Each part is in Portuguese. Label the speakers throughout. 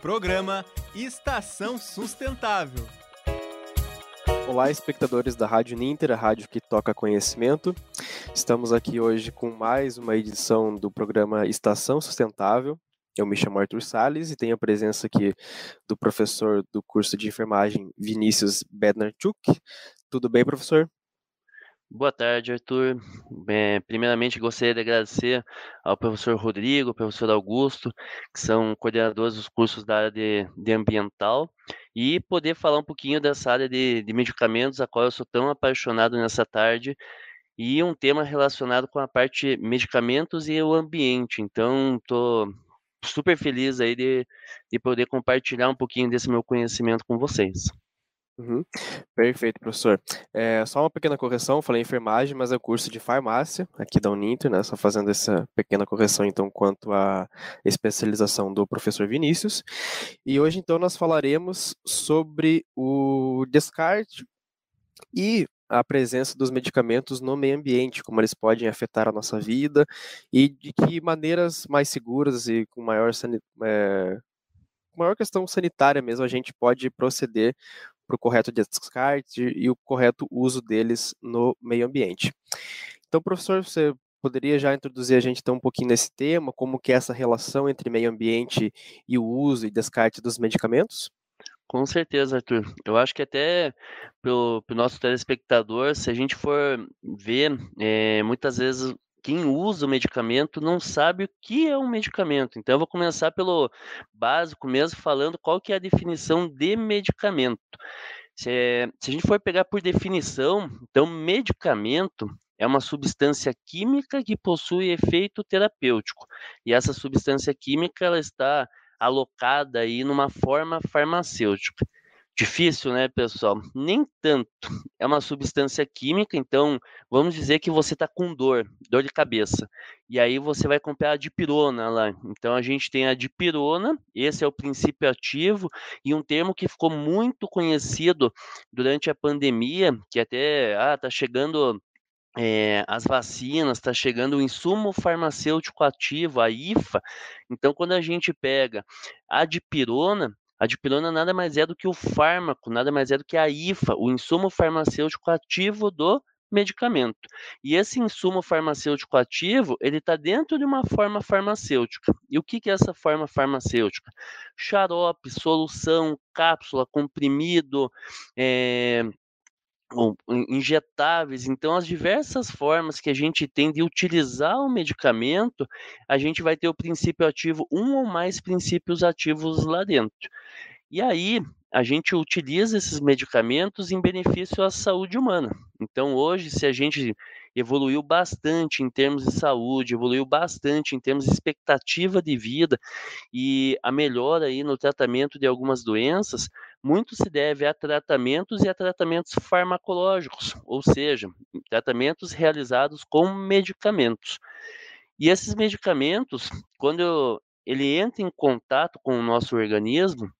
Speaker 1: Programa Estação Sustentável.
Speaker 2: Olá, espectadores da Rádio Ninter, a rádio que toca conhecimento. Estamos aqui hoje com mais uma edição do programa Estação Sustentável. Eu me chamo Arthur Sales e tenho a presença aqui do professor do curso de enfermagem Vinícius Bednarchuk. Tudo bem, professor?
Speaker 3: Boa tarde, Arthur. Bem, primeiramente, gostaria de agradecer ao professor Rodrigo, ao professor Augusto, que são coordenadores dos cursos da área de, de ambiental, e poder falar um pouquinho dessa área de, de medicamentos, a qual eu sou tão apaixonado nessa tarde, e um tema relacionado com a parte medicamentos e o ambiente. Então, estou super feliz aí de, de poder compartilhar um pouquinho desse meu conhecimento com vocês.
Speaker 2: Uhum. Perfeito, professor. É, só uma pequena correção, falei enfermagem, mas é o curso de farmácia aqui da Uninter, né? Só fazendo essa pequena correção, então, quanto à especialização do professor Vinícius. E hoje, então, nós falaremos sobre o descarte e a presença dos medicamentos no meio ambiente, como eles podem afetar a nossa vida e de que maneiras mais seguras e com maior, é, maior questão sanitária mesmo a gente pode proceder para o correto descarte e o correto uso deles no meio ambiente. Então, professor, você poderia já introduzir a gente então um pouquinho nesse tema, como que é essa relação entre meio ambiente e o uso e descarte dos medicamentos?
Speaker 3: Com certeza, Arthur. Eu acho que até para o nosso telespectador, se a gente for ver, é, muitas vezes quem usa o medicamento não sabe o que é um medicamento. Então, eu vou começar pelo básico mesmo, falando qual que é a definição de medicamento. Se, se a gente for pegar por definição, então, medicamento é uma substância química que possui efeito terapêutico. E essa substância química ela está alocada aí numa forma farmacêutica. Difícil, né, pessoal? Nem tanto. É uma substância química, então vamos dizer que você está com dor, dor de cabeça. E aí você vai comprar a dipirona lá. Então a gente tem a dipirona, esse é o princípio ativo, e um termo que ficou muito conhecido durante a pandemia, que até ah, tá chegando é, as vacinas, está chegando o insumo farmacêutico ativo, a IFA. Então, quando a gente pega a dipirona, a dipirona nada mais é do que o fármaco, nada mais é do que a IFA, o insumo farmacêutico ativo do medicamento. E esse insumo farmacêutico ativo, ele está dentro de uma forma farmacêutica. E o que, que é essa forma farmacêutica? Xarope, solução, cápsula, comprimido, é, injetáveis. Então, as diversas formas que a gente tem de utilizar o medicamento, a gente vai ter o princípio ativo, um ou mais princípios ativos lá dentro. E aí, a gente utiliza esses medicamentos em benefício à saúde humana. Então, hoje, se a gente evoluiu bastante em termos de saúde, evoluiu bastante em termos de expectativa de vida e a melhora aí no tratamento de algumas doenças, muito se deve a tratamentos e a tratamentos farmacológicos, ou seja, tratamentos realizados com medicamentos. E esses medicamentos, quando ele entra em contato com o nosso organismo,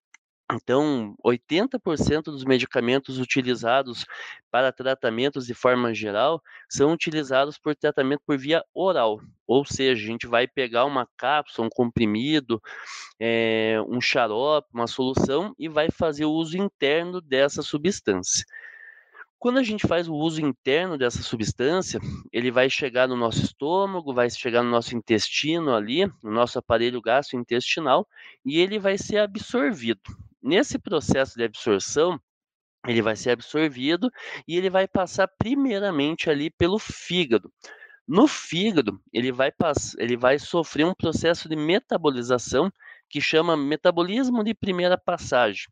Speaker 3: então, 80% dos medicamentos utilizados para tratamentos de forma geral são utilizados por tratamento por via oral, ou seja, a gente vai pegar uma cápsula, um comprimido, é, um xarope, uma solução e vai fazer o uso interno dessa substância. Quando a gente faz o uso interno dessa substância, ele vai chegar no nosso estômago, vai chegar no nosso intestino ali, no nosso aparelho gastrointestinal, e ele vai ser absorvido. Nesse processo de absorção, ele vai ser absorvido e ele vai passar primeiramente ali pelo fígado. No fígado, ele vai, ele vai sofrer um processo de metabolização que chama metabolismo de primeira passagem.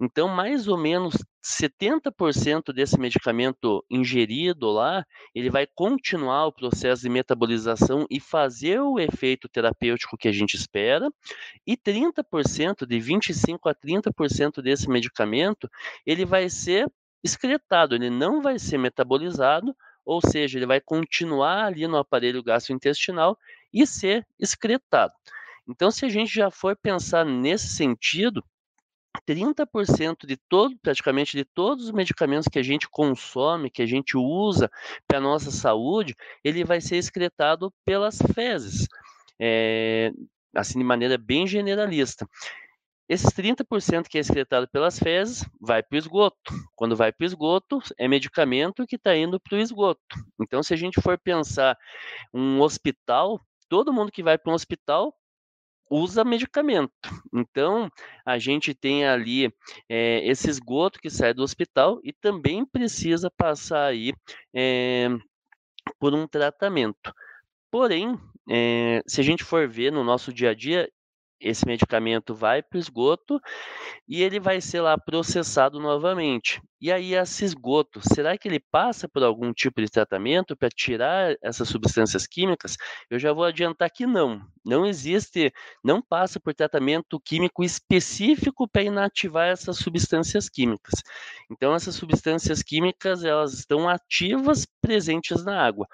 Speaker 3: Então, mais ou menos 70% desse medicamento ingerido lá, ele vai continuar o processo de metabolização e fazer o efeito terapêutico que a gente espera, e 30%, de 25 a 30% desse medicamento, ele vai ser excretado, ele não vai ser metabolizado, ou seja, ele vai continuar ali no aparelho gastrointestinal e ser excretado. Então, se a gente já for pensar nesse sentido, 30% de todo, praticamente de todos os medicamentos que a gente consome, que a gente usa para nossa saúde, ele vai ser excretado pelas fezes, é, assim de maneira bem generalista. esses 30% que é excretado pelas fezes vai para o esgoto. Quando vai para o esgoto, é medicamento que está indo para o esgoto. Então, se a gente for pensar um hospital, todo mundo que vai para um hospital usa medicamento. Então, a gente tem ali é, esse esgoto que sai do hospital e também precisa passar aí é, por um tratamento. Porém, é, se a gente for ver no nosso dia a dia, esse medicamento vai para o esgoto e ele vai ser lá processado novamente. E aí, esse esgoto, será que ele passa por algum tipo de tratamento para tirar essas substâncias químicas? Eu já vou adiantar que não. Não existe, não passa por tratamento químico específico para inativar essas substâncias químicas. Então, essas substâncias químicas, elas estão ativas, presentes na água.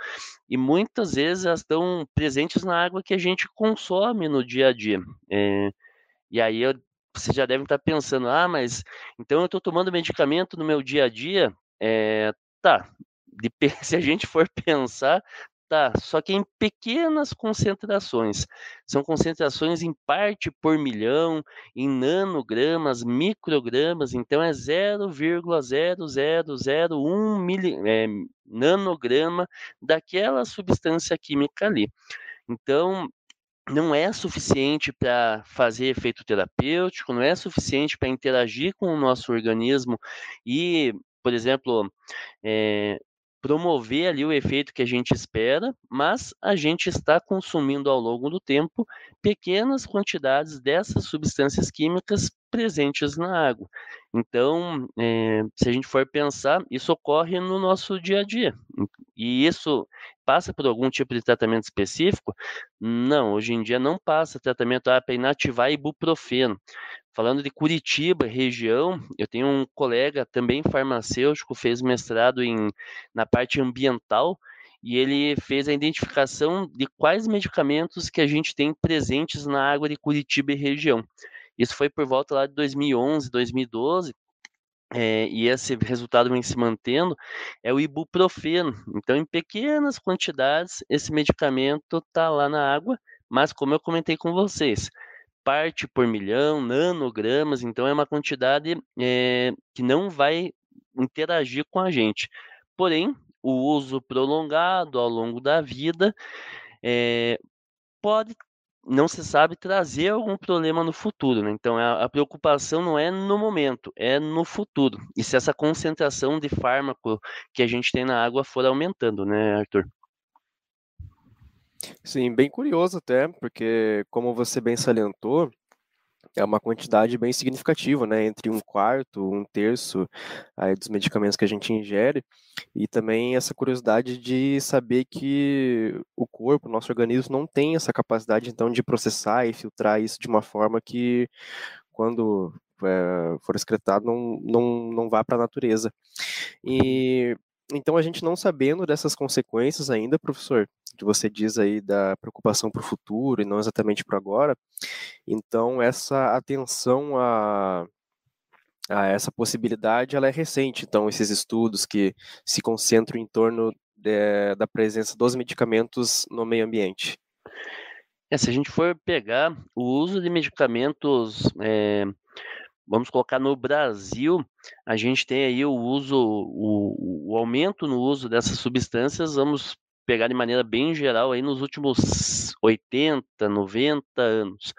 Speaker 3: E muitas vezes elas estão presentes na água que a gente consome no dia a dia. É, e aí eu vocês já devem estar pensando, ah, mas então eu estou tomando medicamento no meu dia a dia? É, tá, de, se a gente for pensar, tá, só que em pequenas concentrações. São concentrações em parte por milhão, em nanogramas, microgramas, então é 0,0001 mili, é, nanograma daquela substância química ali. Então, não é suficiente para fazer efeito terapêutico, não é suficiente para interagir com o nosso organismo e, por exemplo, é, promover ali o efeito que a gente espera, mas a gente está consumindo ao longo do tempo pequenas quantidades dessas substâncias químicas presentes na água. Então, é, se a gente for pensar, isso ocorre no nosso dia a dia. E isso passa por algum tipo de tratamento específico? Não, hoje em dia não passa tratamento ah, para inativar ibuprofeno. Falando de Curitiba, região, eu tenho um colega também farmacêutico, fez mestrado em, na parte ambiental, e ele fez a identificação de quais medicamentos que a gente tem presentes na água de Curitiba e região. Isso foi por volta lá de 2011, 2012, é, e esse resultado vem se mantendo, é o ibuprofeno. Então, em pequenas quantidades, esse medicamento está lá na água, mas como eu comentei com vocês, parte por milhão, nanogramas, então é uma quantidade é, que não vai interagir com a gente. Porém, o uso prolongado ao longo da vida é, pode não se sabe trazer algum problema no futuro, né? Então a, a, preocupação não é no momento, é no futuro. E se essa concentração de fármaco que a gente tem na água for aumentando, né, Arthur?
Speaker 2: Sim, bem curioso até, porque como você bem salientou, é uma quantidade bem significativa, né? Entre um quarto, um terço aí, dos medicamentos que a gente ingere, e também essa curiosidade de saber que o corpo, o nosso organismo, não tem essa capacidade, então, de processar e filtrar isso de uma forma que, quando é, for excretado, não, não, não vá para a natureza. E então, a gente não sabendo dessas consequências ainda, professor, que você diz aí da preocupação para o futuro e não exatamente para agora, então essa atenção a, a essa possibilidade ela é recente. Então, esses estudos que se concentram em torno de, da presença dos medicamentos no meio ambiente.
Speaker 3: É, se a gente for pegar o uso de medicamentos é, vamos colocar no Brasil, a gente tem aí o uso, o, o, aumento no uso dessas substâncias, vamos pegar de maneira bem geral aí nos últimos 80, 90 anos.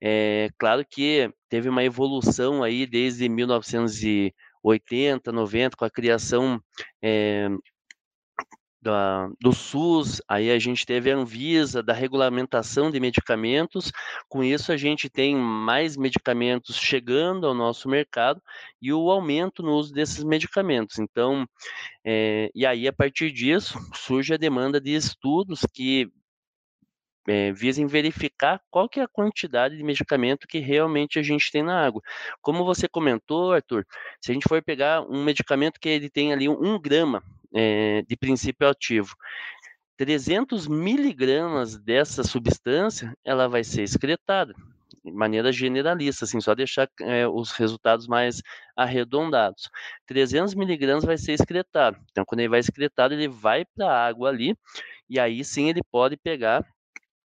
Speaker 3: É claro que teve uma evolução aí desde 1980, 90, com a criação é, da, do SUS, aí a gente teve a Anvisa, da regulamentação de medicamentos, com isso a gente tem mais medicamentos chegando ao nosso mercado e o aumento no uso desses medicamentos. Então, é, e aí a partir disso surge a demanda de estudos que é, visem verificar qual que é a quantidade de medicamento que realmente a gente tem na água. Como você comentou, Arthur, se a gente for pegar um medicamento que ele tem ali um grama é, de princípio ativo. 300 miligramas dessa substância, ela vai ser excretada de maneira generalista, assim, só deixar é, os resultados mais arredondados. 300 miligramas vai ser excretado. Então, quando ele vai excretado, ele vai para a água ali, e aí sim ele pode pegar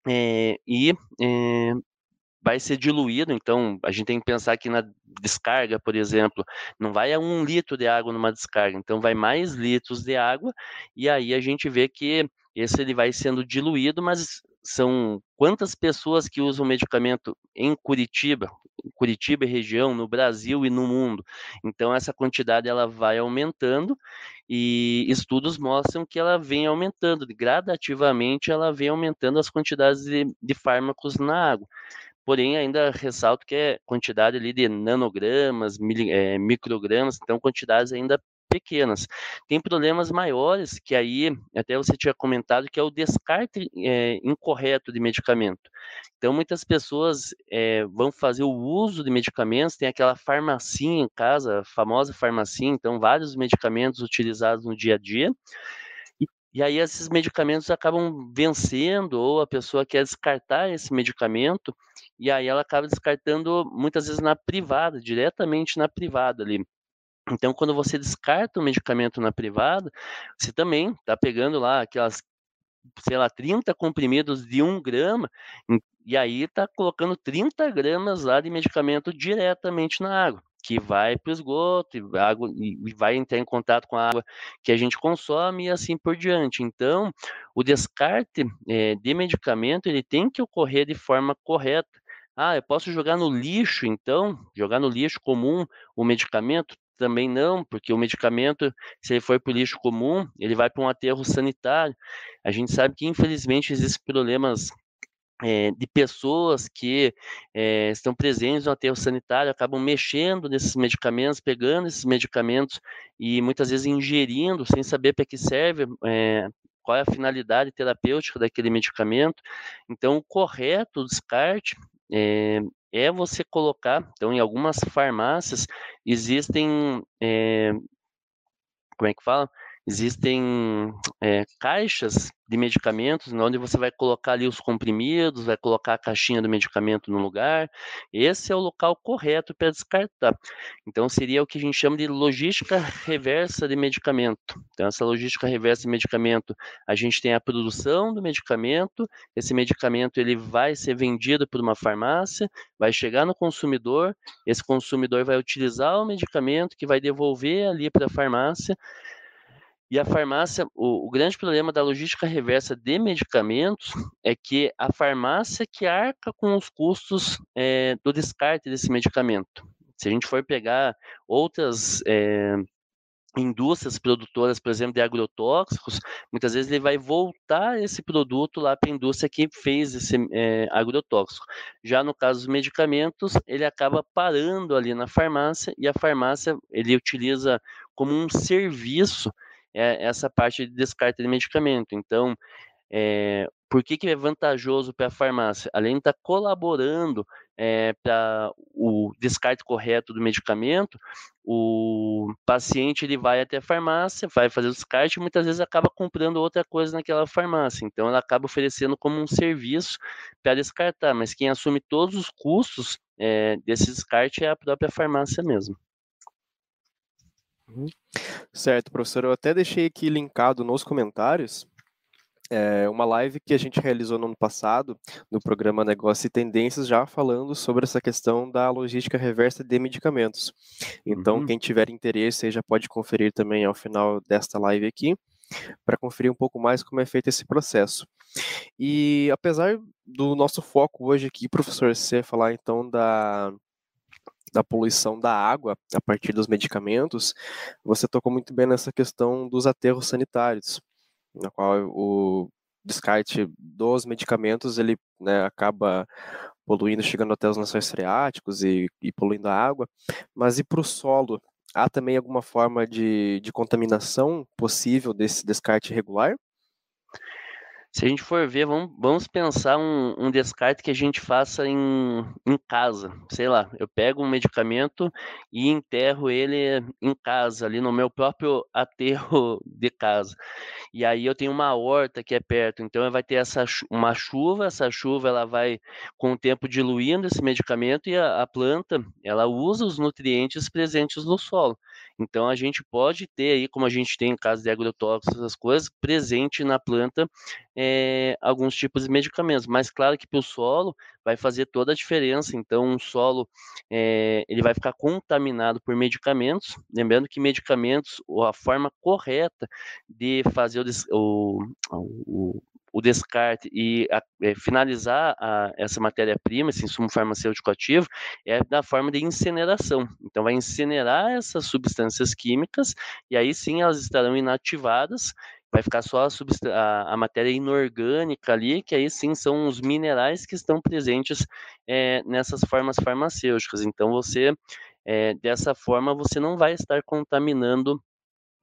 Speaker 3: é, e é, vai ser diluído, então a gente tem que pensar que na descarga, por exemplo, não vai a um litro de água numa descarga, então vai mais litros de água, e aí a gente vê que esse ele vai sendo diluído, mas são quantas pessoas que usam medicamento em Curitiba, Curitiba e região, no Brasil e no mundo. Então essa quantidade ela vai aumentando e estudos mostram que ela vem aumentando, gradativamente ela vem aumentando as quantidades de, de fármacos na água. Porém, ainda ressalto que é quantidade ali de nanogramas, mili, é, microgramas, então quantidades ainda pequenas. Tem problemas maiores que aí, até você tinha comentado, que é o descarte é, incorreto de medicamento. Então, muitas pessoas é, vão fazer o uso de medicamentos, tem aquela farmacia em casa, a famosa farmacia, então, vários medicamentos utilizados no dia a dia, e aí esses medicamentos acabam vencendo, ou a pessoa quer descartar esse medicamento, e aí ela acaba descartando muitas vezes na privada, diretamente na privada ali. Então, quando você descarta o medicamento na privada, você também está pegando lá aquelas, sei lá, 30 comprimidos de 1 grama, e aí está colocando 30 gramas lá de medicamento diretamente na água, que vai para o esgoto, e, água, e vai entrar em contato com a água que a gente consome e assim por diante. Então, o descarte é, de medicamento ele tem que ocorrer de forma correta. Ah, eu posso jogar no lixo, então, jogar no lixo comum o medicamento? também não, porque o medicamento, se ele for para o lixo comum, ele vai para um aterro sanitário. A gente sabe que, infelizmente, existem problemas é, de pessoas que é, estão presentes no aterro sanitário, acabam mexendo nesses medicamentos, pegando esses medicamentos e muitas vezes ingerindo sem saber para que serve, é, qual é a finalidade terapêutica daquele medicamento. Então, o correto, descarte, é, é você colocar, então em algumas farmácias existem, é, como é que fala? Existem é, caixas de medicamentos, onde você vai colocar ali os comprimidos, vai colocar a caixinha do medicamento no lugar. Esse é o local correto para descartar. Então, seria o que a gente chama de logística reversa de medicamento. Então, essa logística reversa de medicamento, a gente tem a produção do medicamento, esse medicamento ele vai ser vendido por uma farmácia, vai chegar no consumidor, esse consumidor vai utilizar o medicamento que vai devolver ali para a farmácia, e a farmácia, o, o, grande problema da logística reversa de medicamentos é que a farmácia que arca com os custos é, do descarte desse medicamento. Se a gente for pegar outras é, indústrias produtoras, por exemplo, de agrotóxicos, muitas vezes ele vai voltar esse produto lá para a indústria que fez esse é, agrotóxico. Já no caso dos medicamentos, ele acaba parando ali na farmácia e a farmácia ele utiliza como um serviço é essa parte de descarte de medicamento. Então, é, por que, que é vantajoso para a farmácia? Além de estar tá colaborando é, para o descarte correto do medicamento, o paciente ele vai até a farmácia, vai fazer o descarte e muitas vezes acaba comprando outra coisa naquela farmácia. Então, ela acaba oferecendo como um serviço para descartar, mas quem assume todos os custos é, desse descarte é a própria farmácia mesmo.
Speaker 2: Certo, professor. Eu até deixei aqui linkado nos comentários é, uma live que a gente realizou no ano passado, no programa Negócio e Tendências, já falando sobre essa questão da logística reversa de medicamentos. Então, uhum. quem tiver interesse já pode conferir também ao final desta live aqui, para conferir um pouco mais como é feito esse processo. E apesar do nosso foco hoje aqui, professor, ser falar então da da poluição da água a partir dos medicamentos, você tocou muito bem nessa questão dos aterros sanitários, na qual o descarte dos medicamentos ele né, acaba poluindo, chegando até os lençóis freáticos e, e poluindo a água, mas e para o solo? Há também alguma forma de, de contaminação possível desse descarte irregular?
Speaker 3: Se a gente for ver, vamos, vamos pensar um, um, descarte que a gente faça em, em casa. Sei lá, eu pego um medicamento e enterro ele em casa, ali no meu próprio aterro de casa. E aí eu tenho uma horta que é perto, então vai ter essa, uma chuva, essa chuva ela vai com o tempo diluindo esse medicamento e a, a planta ela usa os nutrientes presentes no solo. Então a gente pode ter aí, como a gente tem em caso de agrotóxicos, essas coisas, presente na planta é, alguns tipos de medicamentos. Mas claro que para o solo vai fazer toda a diferença. Então, um solo é, ele vai ficar contaminado por medicamentos. Lembrando que medicamentos, a forma correta de fazer o, o, o descarte e a, é, finalizar a, essa matéria-prima, esse insumo farmacêutico ativo, é da forma de incineração. Então, vai incinerar essas substâncias químicas e aí sim elas estarão inativadas vai ficar só a, a, a, matéria inorgânica ali, que aí sim são os minerais que estão presentes é, nessas formas farmacêuticas. Então, você, é, dessa forma, você não vai estar contaminando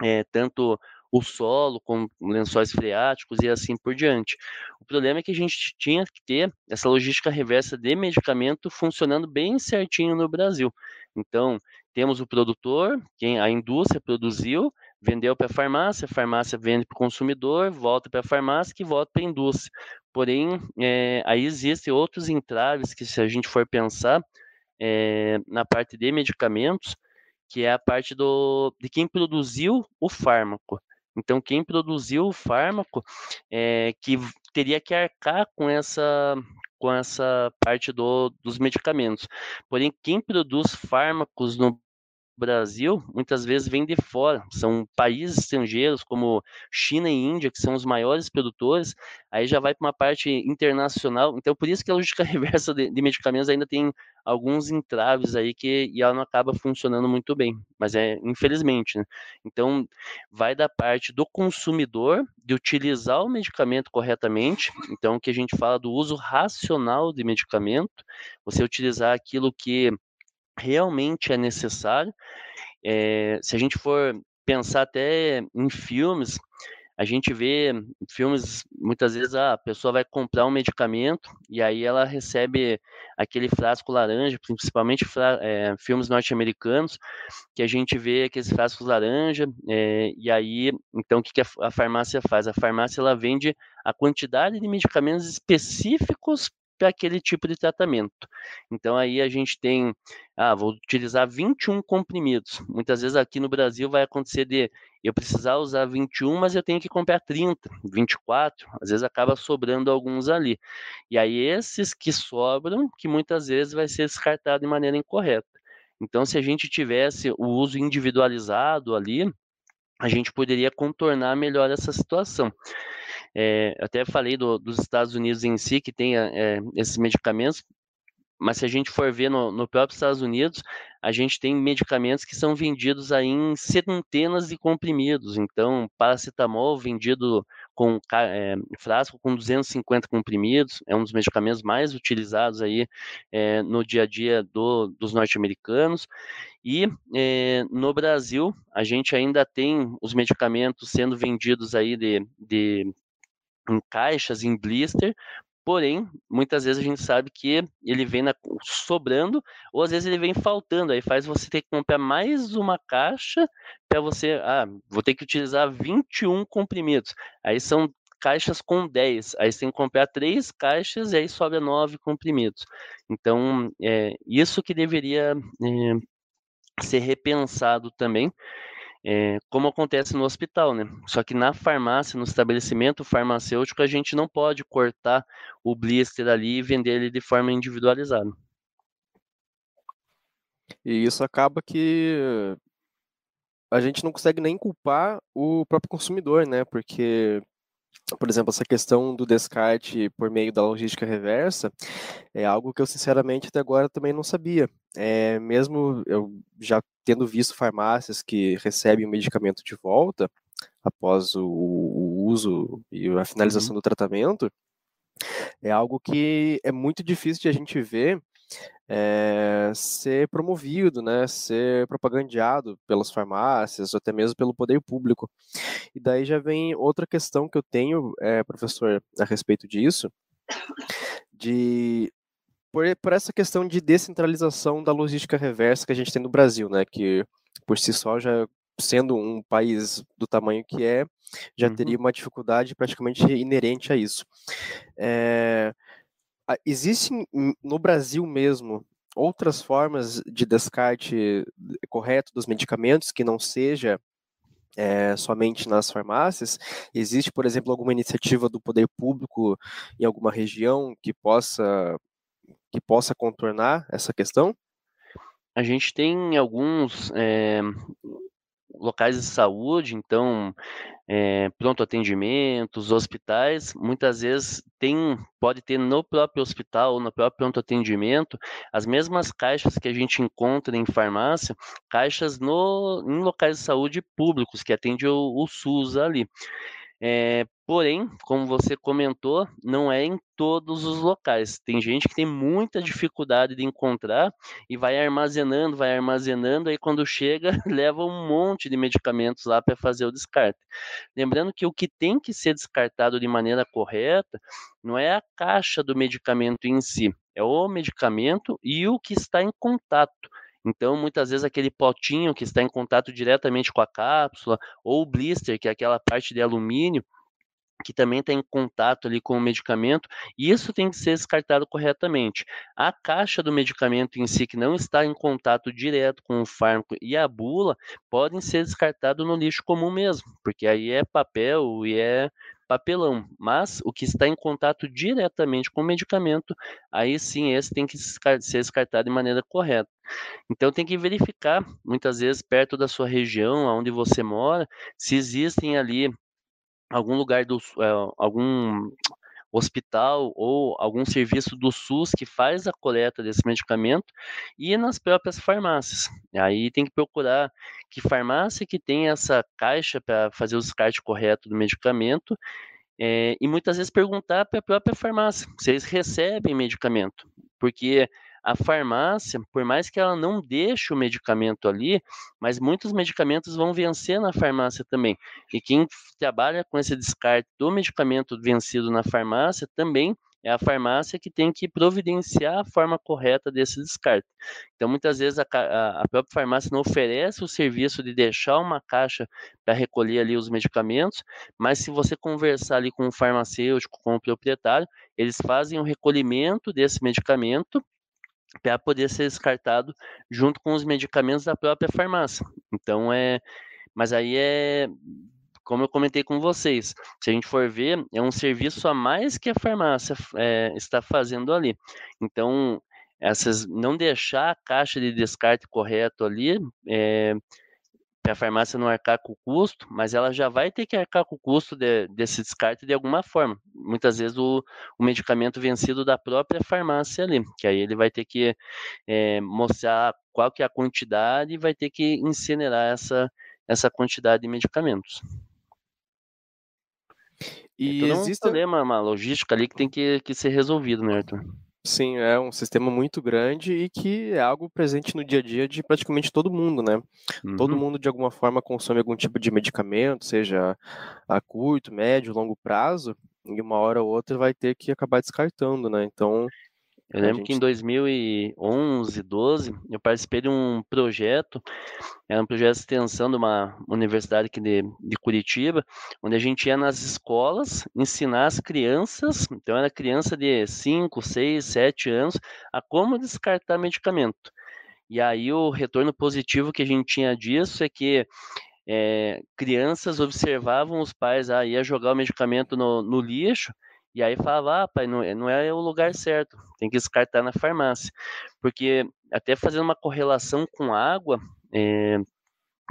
Speaker 3: é, tanto o solo, com lençóis freáticos e assim por diante. O problema é que a gente tinha que ter essa logística reversa de medicamento funcionando bem certinho no Brasil. Então, temos o produtor, quem a indústria produziu, vendeu para a farmácia, a farmácia vende para o consumidor, volta para a farmácia que volta para a indústria. Porém, é, aí existem outros entraves que, se a gente for pensar é, na parte de medicamentos, que é a parte do, de quem produziu o fármaco. Então, quem produziu o fármaco é, que teria que arcar com essa com essa parte do, dos medicamentos. Porém, quem produz fármacos no Brasil muitas vezes vem de fora, são países estrangeiros como China e Índia, que são os maiores produtores, aí já vai para uma parte internacional. Então, por isso que a logística reversa de, de, medicamentos ainda tem alguns entraves aí que e ela não acaba funcionando muito bem, mas é infelizmente. Né? Então, vai da parte do consumidor de utilizar o medicamento corretamente. Então, que a gente fala do uso racional de medicamento, você utilizar aquilo que realmente é necessário. É, se a gente for pensar até em filmes, a gente vê filmes, muitas vezes a pessoa vai comprar um medicamento e aí ela recebe aquele frasco laranja, principalmente é, filmes norte-americanos, que a gente vê aqueles frascos laranja, é, e aí, então o que, que a, a farmácia faz? A farmácia ela vende a quantidade de medicamentos específicos para aquele tipo de tratamento. Então aí a gente tem, ah, vou utilizar 21 comprimidos. Muitas vezes aqui no Brasil vai acontecer de eu precisar usar 21, mas eu tenho que comprar 30, 24, às vezes acaba sobrando alguns ali. E aí esses que sobram, que muitas vezes vai ser descartado de maneira incorreta. Então se a gente tivesse o uso individualizado ali, a gente poderia contornar melhor essa situação. É, até falei do, dos Estados Unidos em si, que tem é, esses medicamentos, mas se a gente for ver no, no próprio Estados Unidos, a gente tem medicamentos que são vendidos aí em centenas de comprimidos. Então, paracetamol vendido com é, frasco com 250 comprimidos, é um dos medicamentos mais utilizados aí é, no dia a dia do, dos norte-americanos. E é, no Brasil, a gente ainda tem os medicamentos sendo vendidos aí de, de em caixas, em blister, porém, muitas vezes a gente sabe que ele vem na, sobrando, ou às vezes ele vem faltando, aí faz você ter que comprar mais uma caixa para você, ah, vou ter que utilizar 21 comprimidos, aí são caixas com 10, aí você tem que comprar três caixas e aí sobra 9 comprimidos. Então, é, isso que deveria é, ser repensado também, é, como acontece no hospital, né? Só que na farmácia, no estabelecimento farmacêutico, a gente não pode cortar o blister ali e vender ele de forma individualizada.
Speaker 2: E isso acaba que a gente não consegue nem culpar o próprio consumidor, né? Porque por exemplo, essa questão do descarte por meio da logística reversa é algo que eu sinceramente até agora também não sabia. É, mesmo eu já tendo visto farmácias que recebem o medicamento de volta após o, o uso e a finalização uhum. do tratamento, é algo que é muito difícil de a gente ver é, ser promovido, né, ser propagandeado pelas farmácias, ou até mesmo pelo poder público. E daí já vem outra questão que eu tenho, é, professor, a respeito disso, de por, por essa questão de descentralização da logística reversa que a gente tem no Brasil, né, que por si só já sendo um país do tamanho que é, já uhum. teria uma dificuldade praticamente inerente a isso. É, existem no Brasil mesmo outras formas de descarte correto dos medicamentos que não seja é, somente nas farmácias? Existe, por exemplo, alguma iniciativa do poder público em alguma região que possa que possa contornar essa questão?
Speaker 3: A gente tem alguns é, locais de saúde, então é, pronto atendimentos, hospitais, muitas vezes tem, pode ter no próprio hospital no próprio pronto atendimento as mesmas caixas que a gente encontra em farmácia, caixas no, em locais de saúde públicos que atende o, o SUS ali. É, porém, como você comentou, não é em todos os locais. Tem gente que tem muita dificuldade de encontrar e vai armazenando, vai armazenando, aí quando chega, leva um monte de medicamentos lá para fazer o descarte. Lembrando que o que tem que ser descartado de maneira correta não é a caixa do medicamento em si, é o medicamento e o que está em contato. Então, muitas vezes, aquele potinho que está em contato diretamente com a cápsula, ou o blister, que é aquela parte de alumínio, que também está em contato ali com o medicamento, isso tem que ser descartado corretamente. A caixa do medicamento em si, que não está em contato direto com o fármaco e a bula, podem ser descartados no lixo comum mesmo, porque aí é papel e é papelão, mas o que está em contato diretamente com o medicamento, aí sim esse tem que ser descartado de maneira correta. Então tem que verificar, muitas vezes perto da sua região, onde você mora, se existem ali algum lugar do é, algum hospital ou algum serviço do SUS que faz a coleta desse medicamento e nas próprias farmácias. Aí tem que procurar que farmácia que tem essa caixa para fazer o descarte correto do medicamento é, e muitas vezes perguntar para a própria farmácia se eles recebem medicamento, porque a farmácia, por mais que ela não deixe o medicamento ali, mas muitos medicamentos vão vencer na farmácia também. E quem trabalha com esse descarte do medicamento vencido na farmácia também é a farmácia que tem que providenciar a forma correta desse descarte. Então, muitas vezes a, a, própria farmácia não oferece o serviço de deixar uma caixa para recolher ali os medicamentos, mas se você conversar ali com o farmacêutico, com o proprietário, eles fazem o recolhimento desse medicamento para poder ser descartado junto com os medicamentos da própria farmácia. Então é, mas aí é como eu comentei com vocês, se a gente for ver, é um serviço a mais que a farmácia é, está fazendo ali. Então, essas não deixar a caixa de descarte correto ali, é, para a farmácia não arcar com o custo, mas ela já vai ter que arcar com o custo de, desse descarte de alguma forma. Muitas vezes o, o, medicamento vencido da própria farmácia ali, que aí ele vai ter que é, mostrar qual que é a quantidade e vai ter que incinerar essa, essa quantidade de medicamentos. E é existe um problema, uma logística ali que tem que, que ser resolvido, né, Arthur?
Speaker 2: Sim, é um sistema muito grande e que é algo presente no dia a dia de praticamente todo mundo, né? Uhum. Todo mundo, de alguma forma, consome algum tipo de medicamento, seja a curto, médio, longo prazo, e uma hora ou outra vai ter que acabar descartando, né? Então,
Speaker 3: eu lembro gente... que em 2011, 12, eu participei de um projeto, era um projeto de extensão de uma universidade aqui de, de Curitiba, onde a gente ia nas escolas ensinar as crianças, então era criança de 5, 6, 7 anos, a como descartar medicamento. E aí o retorno positivo que a gente tinha disso é que é, crianças observavam os pais, ah, ia jogar o medicamento no, no lixo, e aí falava, ah, pai, não, é, não é o lugar certo, tem que descartar na farmácia. Porque até fazendo uma correlação com água, é,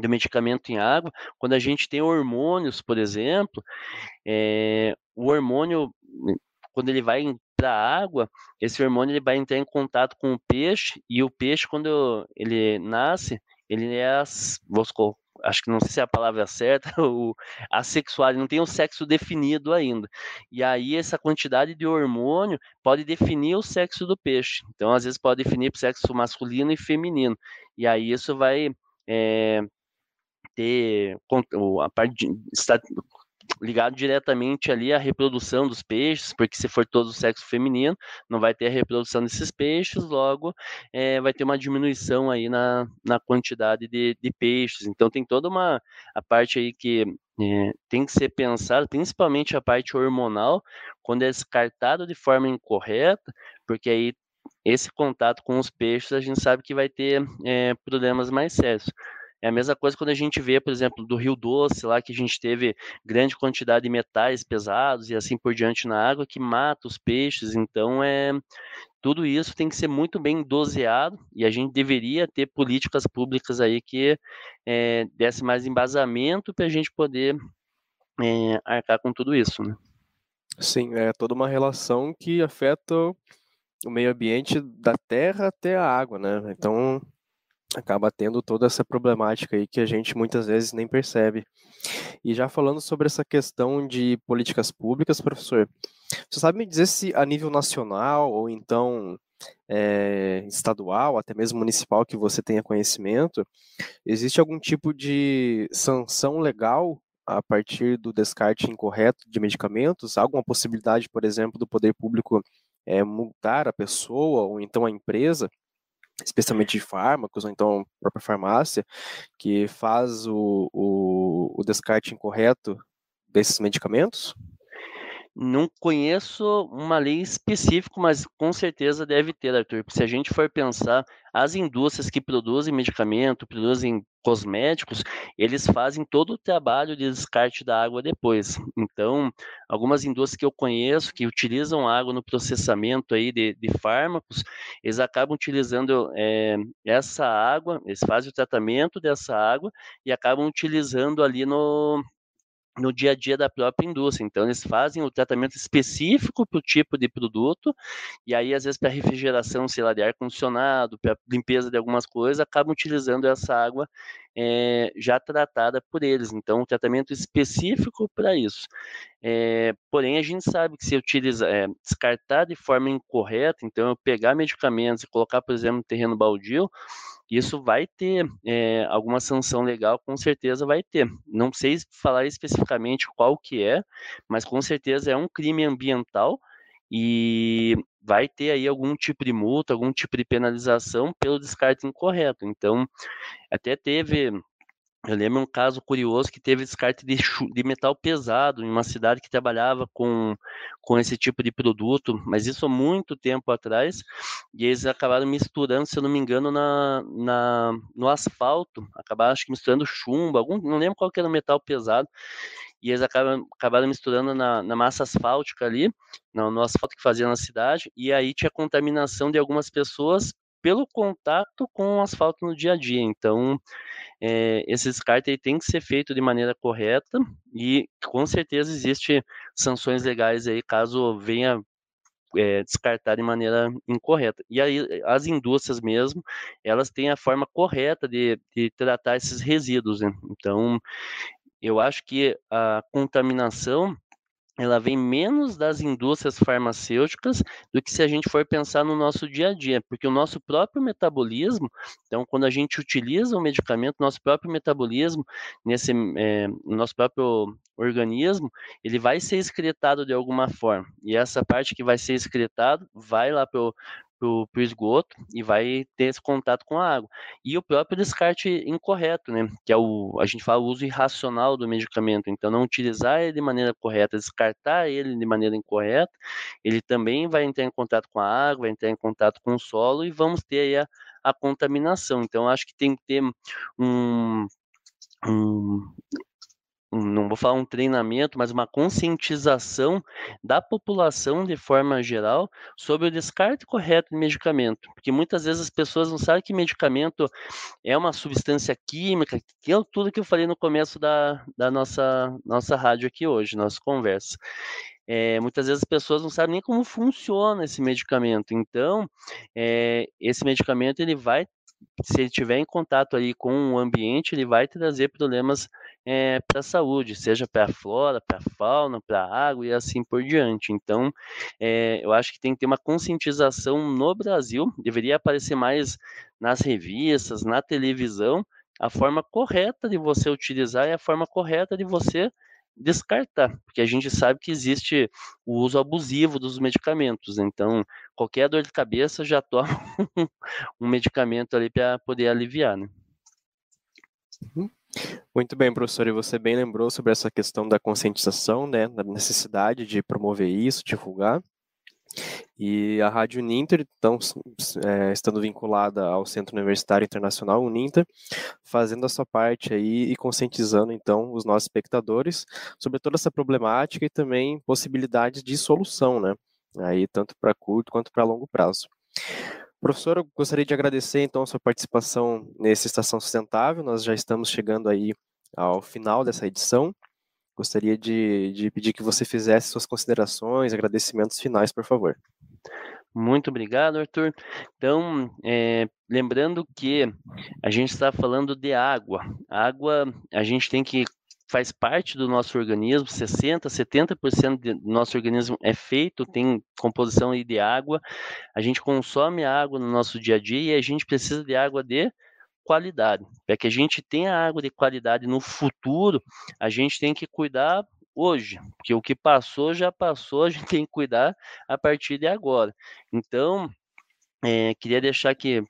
Speaker 3: do medicamento em água, quando a gente tem hormônios, por exemplo, é, o hormônio, quando ele vai para a água, esse hormônio ele vai entrar em contato com o peixe, e o peixe, quando ele nasce, ele é, vou acho que não sei se é a palavra certa, o assexual, não tem o sexo definido ainda. E aí essa quantidade de hormônio pode definir o sexo do peixe. Então, às vezes pode definir o sexo masculino e feminino. E aí isso vai é, ter a parte de, ligado diretamente ali à reprodução dos peixes, porque se for todo o sexo feminino, não vai ter a reprodução desses peixes, logo é, vai ter uma diminuição aí na, na quantidade de, de peixes. Então tem toda uma a parte aí que é, tem que ser pensada, principalmente a parte hormonal, quando é descartado de forma incorreta, porque aí esse contato com os peixes a gente sabe que vai ter é, problemas mais sérios. É a mesma coisa quando a gente vê, por exemplo, do Rio Doce, lá que a gente teve grande quantidade de metais pesados e assim por diante na água, que mata os peixes. Então, é tudo isso tem que ser muito bem doseado e a gente deveria ter políticas públicas aí que é, desse mais embasamento para a gente poder é, arcar com tudo isso, né?
Speaker 2: Sim, é toda uma relação que afeta o meio ambiente da terra até a água, né? Então acaba tendo toda essa problemática aí que a gente muitas vezes nem percebe. E já falando sobre essa questão de políticas públicas, professor, você sabe me dizer se a nível nacional ou então é, estadual, até mesmo municipal, que você tenha conhecimento, existe algum tipo de sanção legal a partir do descarte incorreto de medicamentos? Alguma possibilidade, por exemplo, do poder público é, multar a pessoa ou então a empresa especialmente de fármacos, ou então própria farmácia, que faz o, o, o descarte incorreto desses medicamentos?
Speaker 3: Não conheço uma lei específica, mas com certeza deve ter, Arthur. Se a gente for pensar, as indústrias que produzem medicamento, produzem cosméticos, eles fazem todo o trabalho de descarte da água depois. Então, algumas indústrias que eu conheço que utilizam água no processamento aí de, de fármacos, eles acabam utilizando é, essa água, eles fazem o tratamento dessa água e acabam utilizando ali no, no dia a dia da própria indústria. Então, eles fazem o tratamento específico para o tipo de produto, e aí, às vezes, para refrigeração, sei lá, de ar-condicionado, para limpeza de algumas coisas, acabam utilizando essa água é, já tratada por eles. Então, um tratamento específico para isso. É, porém, a gente sabe que se utilizar, é, descartar de forma incorreta, então eu pegar medicamentos e colocar, por exemplo, no terreno baldio, isso vai ter é, alguma sanção legal, com certeza vai ter. Não sei falar especificamente qual que é, mas com certeza é um crime ambiental e vai ter aí algum tipo de multa, algum tipo de penalização pelo descarte incorreto. Então, até teve eu lembro um caso curioso que teve descarte de, de, metal pesado em uma cidade que trabalhava com, com esse tipo de produto, mas isso há muito tempo atrás, e eles acabaram misturando, se eu não me engano, na, na, no asfalto, acabaram acho que misturando chumbo, algum, não lembro qual que era o metal pesado, e eles acabaram, acabaram misturando na, na massa asfáltica ali, no, no asfalto que fazia na cidade, e aí tinha contaminação de algumas pessoas pelo contato com o asfalto no dia a dia. Então, é, esse descarte tem que ser feito de maneira correta e com certeza existe sanções legais aí caso venha é, descartar de maneira incorreta. E aí as indústrias mesmo, elas têm a forma correta de, de tratar esses resíduos. Né? Então, eu acho que a contaminação ela vem menos das indústrias farmacêuticas do que se a gente for pensar no nosso dia a dia, porque o nosso próprio metabolismo, então quando a gente utiliza o medicamento, nosso próprio metabolismo, nesse é, nosso próprio organismo, ele vai ser excretado de alguma forma, e essa parte que vai ser excretado vai lá para o para o esgoto e vai ter esse contato com a água. E o próprio descarte incorreto, né? Que é o, a gente fala o uso irracional do medicamento. Então, não utilizar ele de maneira correta, descartar ele de maneira incorreta, ele também vai entrar em contato com a água, vai entrar em contato com o solo e vamos ter aí a, a contaminação. Então, acho que tem que ter um, um, não vou falar um treinamento, mas uma conscientização da população de forma geral sobre o descarte correto de medicamento, porque muitas vezes as pessoas não sabem que medicamento é uma substância química, que é tudo que eu falei no começo da, da nossa, nossa rádio aqui hoje, nossa conversa. É, muitas vezes as pessoas não sabem nem como funciona esse medicamento. Então, é, esse medicamento ele vai se ele tiver em contato ali com o ambiente, ele vai trazer problemas é, para a saúde, seja para a flora, para a fauna, para a água e assim por diante. Então, é, eu acho que tem que ter uma conscientização no Brasil, deveria aparecer mais nas revistas, na televisão, a forma correta de você utilizar e a forma correta de você descartar, porque a gente sabe que existe o uso abusivo dos medicamentos. Então, qualquer dor de cabeça já toma um medicamento ali para poder aliviar, né?
Speaker 2: Uhum. Muito bem, professor, e você bem lembrou sobre essa questão da conscientização, né, da necessidade de promover isso, divulgar. E a Rádio Uninter, então, é, estando vinculada ao Centro Universitário Internacional Uninter, fazendo a sua parte aí e conscientizando, então, os nossos espectadores sobre toda essa problemática e também possibilidades de solução, né? Aí, tanto para curto quanto para longo prazo. Professor, eu gostaria de agradecer, então, a sua participação nessa Estação Sustentável. Nós já estamos chegando aí ao final dessa edição. Gostaria de, de pedir que você fizesse suas considerações, agradecimentos finais, por favor.
Speaker 3: Muito obrigado, Arthur. Então, é, lembrando que a gente está falando de água. Água, a gente tem que faz parte do nosso organismo, 60, 70% do nosso organismo é feito, tem composição de água. A gente consome água no nosso dia a dia e a gente precisa de água de qualidade. Para que a gente tenha água de qualidade no futuro, a gente tem que cuidar hoje, porque o que passou já passou, a gente tem que cuidar a partir de agora. Então, é, queria deixar aqui,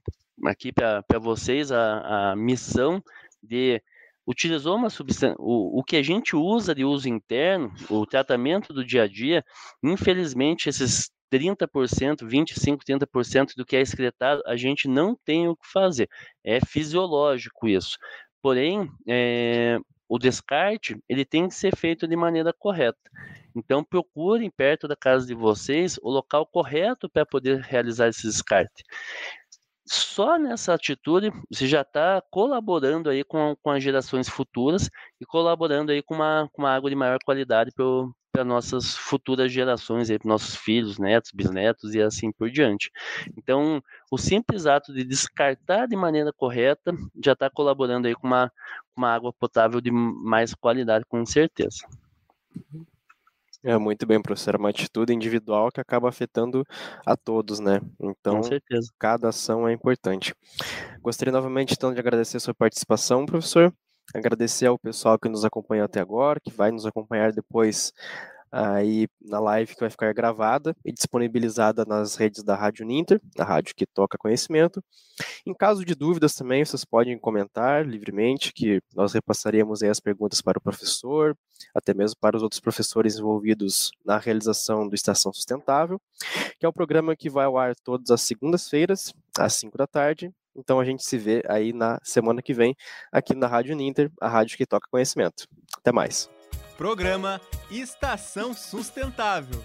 Speaker 3: aqui para vocês a, a missão de utilizou uma substância, o, o que a gente usa de uso interno, o tratamento do dia a dia, infelizmente esses 30%, 25, 30% do que é excretado, a gente não tem o que fazer. É fisiológico isso. Porém, é, o descarte ele tem que ser feito de maneira correta. Então, procurem perto da casa de vocês o local correto para poder realizar esse descarte só nessa atitude você já está colaborando aí com, com as gerações futuras e colaborando aí com uma, com uma água de maior qualidade para nossas futuras gerações, para nossos filhos, netos, bisnetos e assim por diante. Então, o simples ato de descartar de maneira correta já está colaborando aí com uma, uma água potável de mais qualidade, com certeza.
Speaker 2: É muito bem, professor. É uma atitude individual que acaba afetando a todos, né? Então, cada ação é importante. Gostaria novamente, então, de agradecer a sua participação, professor. Agradecer ao pessoal que nos acompanhou até agora, que vai nos acompanhar depois aí na live que vai ficar gravada e disponibilizada nas redes da Rádio Ninter, a rádio que toca conhecimento. Em caso de dúvidas também, vocês podem comentar livremente, que nós repassaremos as perguntas para o professor, até mesmo para os outros professores envolvidos na realização do Estação Sustentável, que é o programa que vai ao ar todas as segundas-feiras, às 5 da tarde. Então a gente se vê aí na semana que vem, aqui na Rádio Ninter, a rádio que toca conhecimento. Até mais.
Speaker 1: Programa Estação Sustentável.